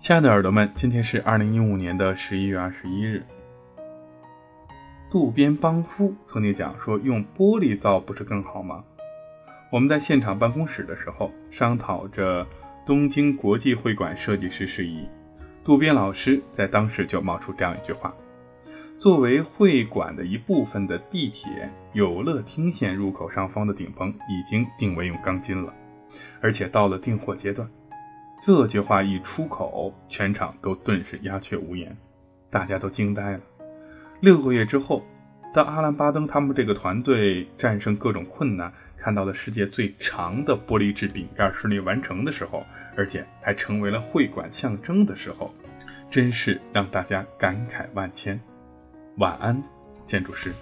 亲爱的耳朵们，今天是二零一五年的十一月二十一日。渡边邦夫曾经讲说，用玻璃造不是更好吗？我们在现场办公室的时候，商讨着东京国际会馆设计师事宜。渡边老师在当时就冒出这样一句话：作为会馆的一部分的地铁有乐町线入口上方的顶棚已经定为用钢筋了，而且到了订货阶段。这句话一出口，全场都顿时鸦雀无言，大家都惊呆了。六个月之后，当阿兰·巴登他们这个团队战胜各种困难，看到了世界最长的玻璃制饼干顺利完成的时候，而且还成为了会馆象征的时候，真是让大家感慨万千。晚安，建筑师。